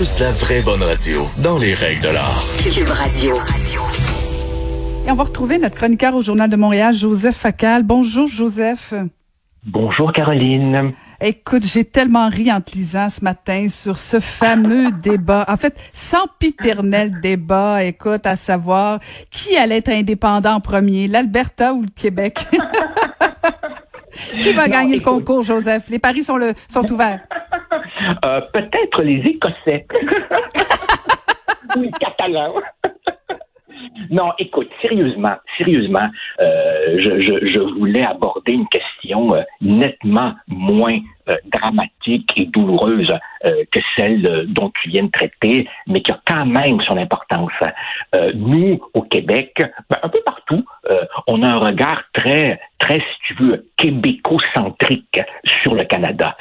Juste la vraie bonne radio, dans les règles de l'art. Cube Radio. Et on va retrouver notre chroniqueur au Journal de Montréal, Joseph Facal. Bonjour, Joseph. Bonjour, Caroline. Écoute, j'ai tellement ri en te lisant ce matin sur ce fameux débat. En fait, sempiternel débat, écoute, à savoir qui allait être indépendant en premier, l'Alberta ou le Québec? qui va gagner le concours, Joseph? Les paris sont, le, sont ouverts. Euh, Peut-être les Écossais. ou les Catalans. Non, écoute, sérieusement, sérieusement, euh, je, je, je, voulais aborder une question euh, nettement moins euh, dramatique et douloureuse euh, que celle dont tu viens de traiter, mais qui a quand même son importance. nous, au Québec, ben, un peu partout, on a un regard très, très, si tu veux, québécocentrique sur le Canada.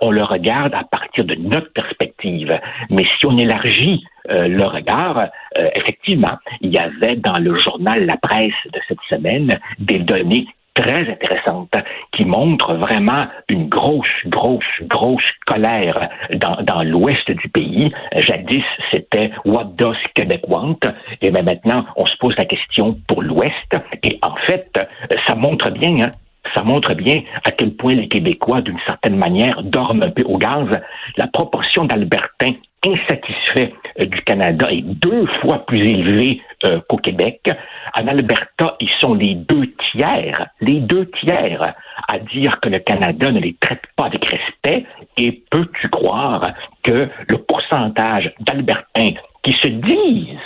on le regarde à partir de notre perspective. Mais si on élargit le regard, effectivement, il y avait dans le journal La Presse de cette semaine des données très intéressante qui montre vraiment une grosse, grosse, grosse colère dans, dans l'ouest du pays. Jadis, c'était Québec want? Et bien maintenant, on se pose la question pour l'ouest. Et en fait, ça montre bien hein, ça montre bien à quel point les Québécois, d'une certaine manière, dorment un peu au gaz. La proportion d'Albertains insatisfaits euh, du Canada est deux fois plus élevée euh, qu'au Québec. En Alberta, ils sont les deux tiers, les deux tiers à dire que le Canada ne les traite pas avec respect. Et peux-tu croire que le pourcentage d'Albertains qui se disent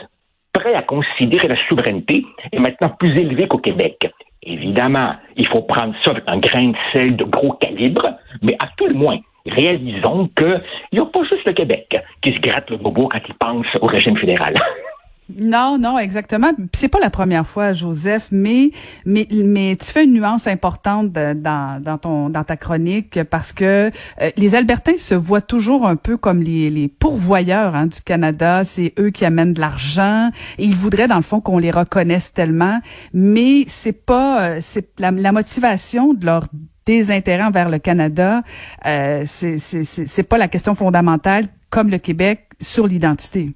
prêts à considérer la souveraineté est maintenant plus élevé qu'au Québec? Évidemment, il faut prendre ça avec un grain de sel de gros calibre, mais à tout le moins, réalisons qu'il n'y a pas juste le Québec qui se gratte le bobo quand il pense au régime fédéral. Non, non, exactement. C'est pas la première fois, Joseph, mais mais mais tu fais une nuance importante dans dans ton dans ta chronique parce que euh, les Albertains se voient toujours un peu comme les les pourvoyeurs hein, du Canada. C'est eux qui amènent de l'argent ils voudraient dans le fond qu'on les reconnaisse tellement, mais c'est pas euh, c'est la, la motivation de leur désintérêt envers le Canada. Euh, c'est pas la question fondamentale comme le Québec sur l'identité.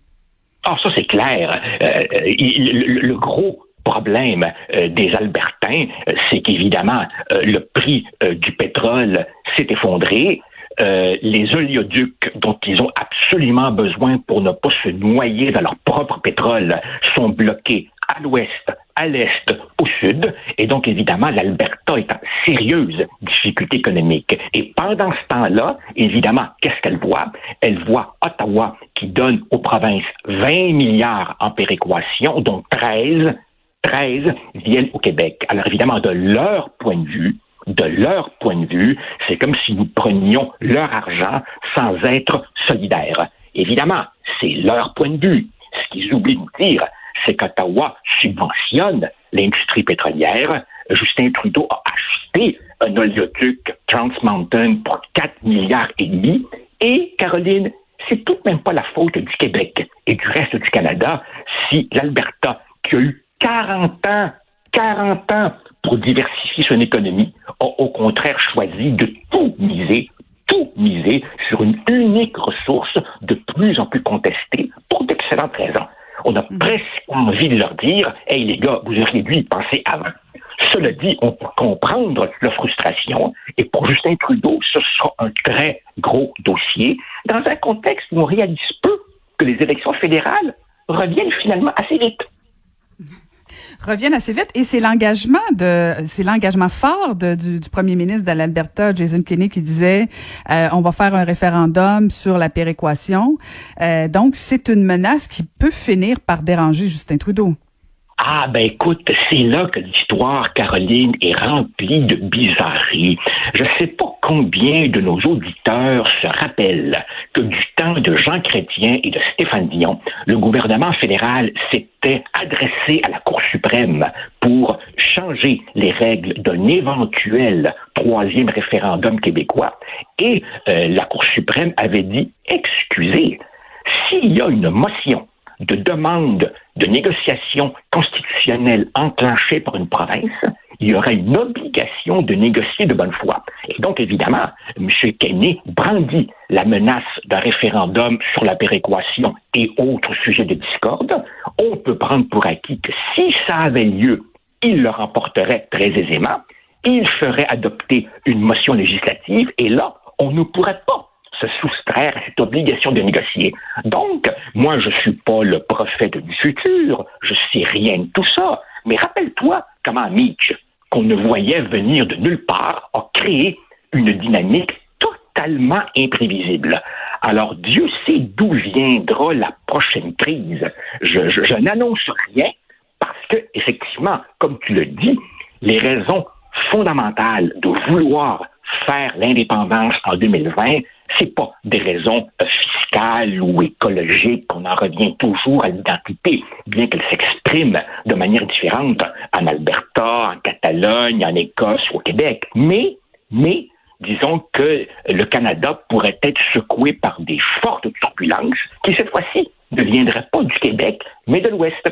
Ah, ça, c'est clair. Euh, le, gros problème euh, des Albertains, euh, c'est qu'évidemment, le prix du pétrole s'est effondré. les oléoducs dont ils ont absolument besoin pour ne pas se noyer dans leur propre pétrole sont bloqués à l'ouest, à l'est, au sud. Et donc, évidemment, l'Alberta est en sérieuse difficulté économique. Et pendant ce temps-là, évidemment, qu'est-ce qu'elle voit? Elle voit Ottawa qui donne aux provinces 20 milliards en péréquation, dont 13, 13 viennent au Québec. Alors, évidemment, de leur point de vue, de leur point de vue, c'est comme si nous prenions leur argent sans être solidaires. Évidemment, c'est leur point de vue. Ce qu'ils oublient de dire, c'est qu'Ottawa subventionne l'industrie pétrolière. Justin Trudeau a acheté un oléoduc Trans Mountain pour 4 milliards et demi. Et, Caroline, c'est tout de même pas la faute du Québec et du reste du Canada si l'Alberta, qui a eu 40 ans, 40 ans pour diversifier son économie, a au contraire choisi de tout miser, tout miser sur une unique ressource de plus en plus contestée pour d'excellentes raisons. On a mm. presque envie de leur dire Hey les gars, vous auriez dû y penser avant. Cela dit, on peut comprendre leur frustration et pour Justin Trudeau, ce sera un très gros dossier dans un contexte où on réalise peu que les élections fédérales reviennent finalement assez vite reviennent assez vite et c'est l'engagement de c'est l'engagement fort du, premier ministre de l'Alberta Jason Kenney qui disait euh, on va faire un référendum sur la péréquation euh, donc c'est une menace qui peut finir par déranger Justin Trudeau. Ah ben écoute, c'est là que l'histoire, Caroline, est remplie de bizarreries. Je ne sais pas combien de nos auditeurs se rappellent que du Jean Chrétien et de Stéphane Dion, le gouvernement fédéral s'était adressé à la Cour suprême pour changer les règles d'un éventuel troisième référendum québécois. Et euh, la Cour suprême avait dit, excusez, s'il y a une motion de demande de négociation constitutionnelle enclenchée par une province, il y aurait une obligation de négocier de bonne foi. Et donc, évidemment, M. Kenney brandit la menace d'un référendum sur la péréquation et autres sujets de discorde. On peut prendre pour acquis que si ça avait lieu, il le remporterait très aisément. Il ferait adopter une motion législative et là, on ne pourrait pas se soustraire à cette obligation de négocier. Donc, moi, je suis pas le prophète du futur, je sais rien de tout ça, mais rappelle-toi comment Mitch, qu'on ne voyait venir de nulle part, a créé une dynamique totalement imprévisible. Alors, Dieu sait d'où viendra la prochaine crise. Je, n'annonce rien parce que, effectivement, comme tu le dis, les raisons fondamentales de vouloir faire l'indépendance en 2020, c'est pas des raisons euh, fiscales ou écologiques qu'on en revient toujours à l'identité, bien qu'elle s'exprime de manière différente en Alberta, en Catalogne, en Écosse ou au Québec. Mais, mais, disons que le Canada pourrait être secoué par des fortes turbulences qui, cette fois-ci, ne viendraient pas du Québec, mais de l'Ouest.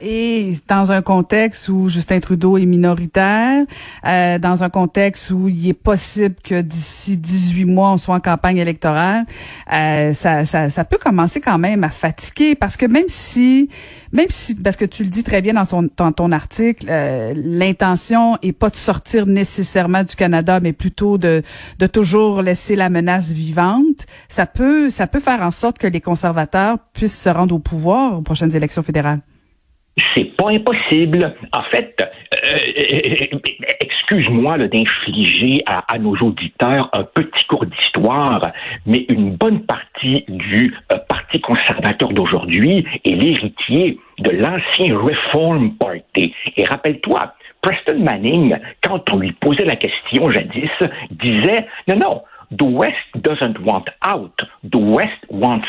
Et dans un contexte où Justin Trudeau est minoritaire, euh, dans un contexte où il est possible que d'ici 18 mois, on soit en campagne électorale, euh, ça, ça, ça, peut commencer quand même à fatiguer parce que même si, même si, parce que tu le dis très bien dans, son, dans ton article, euh, l'intention est pas de sortir nécessairement du Canada, mais plutôt de, de toujours laisser la menace vivante, ça peut, ça peut faire en sorte que les conservateurs puissent se rendre au pouvoir aux prochaines élections fédérales c'est pas impossible. En fait, euh, excuse-moi d'infliger à, nos auditeurs un petit cours d'histoire, mais une bonne partie du euh, Parti conservateur d'aujourd'hui est l'héritier de l'ancien Reform Party. Et rappelle-toi, Preston Manning, quand on lui posait la question jadis, disait non, non, the West doesn't want out, the West wants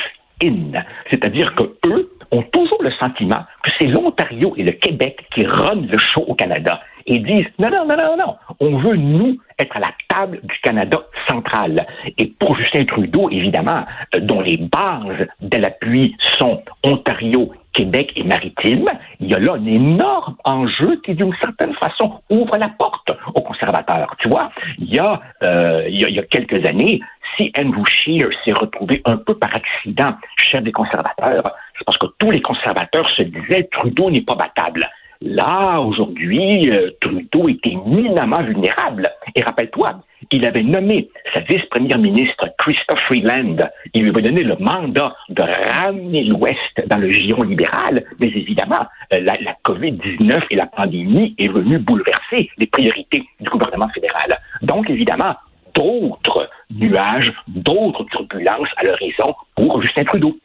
C'est-à-dire que eux, ont toujours le sentiment que c'est l'Ontario et le Québec qui runnent le show au Canada et disent non, non, non, non, non, on veut, nous, être à la table du Canada central. Et pour Justin Trudeau, évidemment, euh, dont les bases de l'appui sont Ontario, Québec et Maritime, il y a là un énorme enjeu qui, d'une certaine façon, ouvre la porte aux conservateurs. Tu vois, il y a, euh, il, y a il y a quelques années, si Andrew Scheer s'est retrouvé un peu par accident chef des conservateurs, c'est parce que tous les conservateurs se disaient Trudeau n'est pas battable. Là, aujourd'hui, euh, Trudeau était éminemment vulnérable. Et rappelle-toi, il avait nommé sa vice-première ministre, Christophe Freeland. Il lui avait donné le mandat de ramener l'Ouest dans le giron libéral. Mais évidemment, euh, la, la COVID-19 et la pandémie est venue bouleverser les priorités du gouvernement fédéral. Donc, évidemment, d'autres nuages, d'autres turbulences à l'horizon pour Justin Trudeau.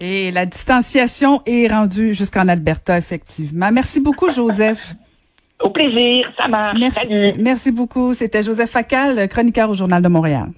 Et la distanciation est rendue jusqu'en Alberta, effectivement. Merci beaucoup, Joseph. Au plaisir, ça marche. Merci, Salut. merci beaucoup. C'était Joseph Facal, chroniqueur au Journal de Montréal.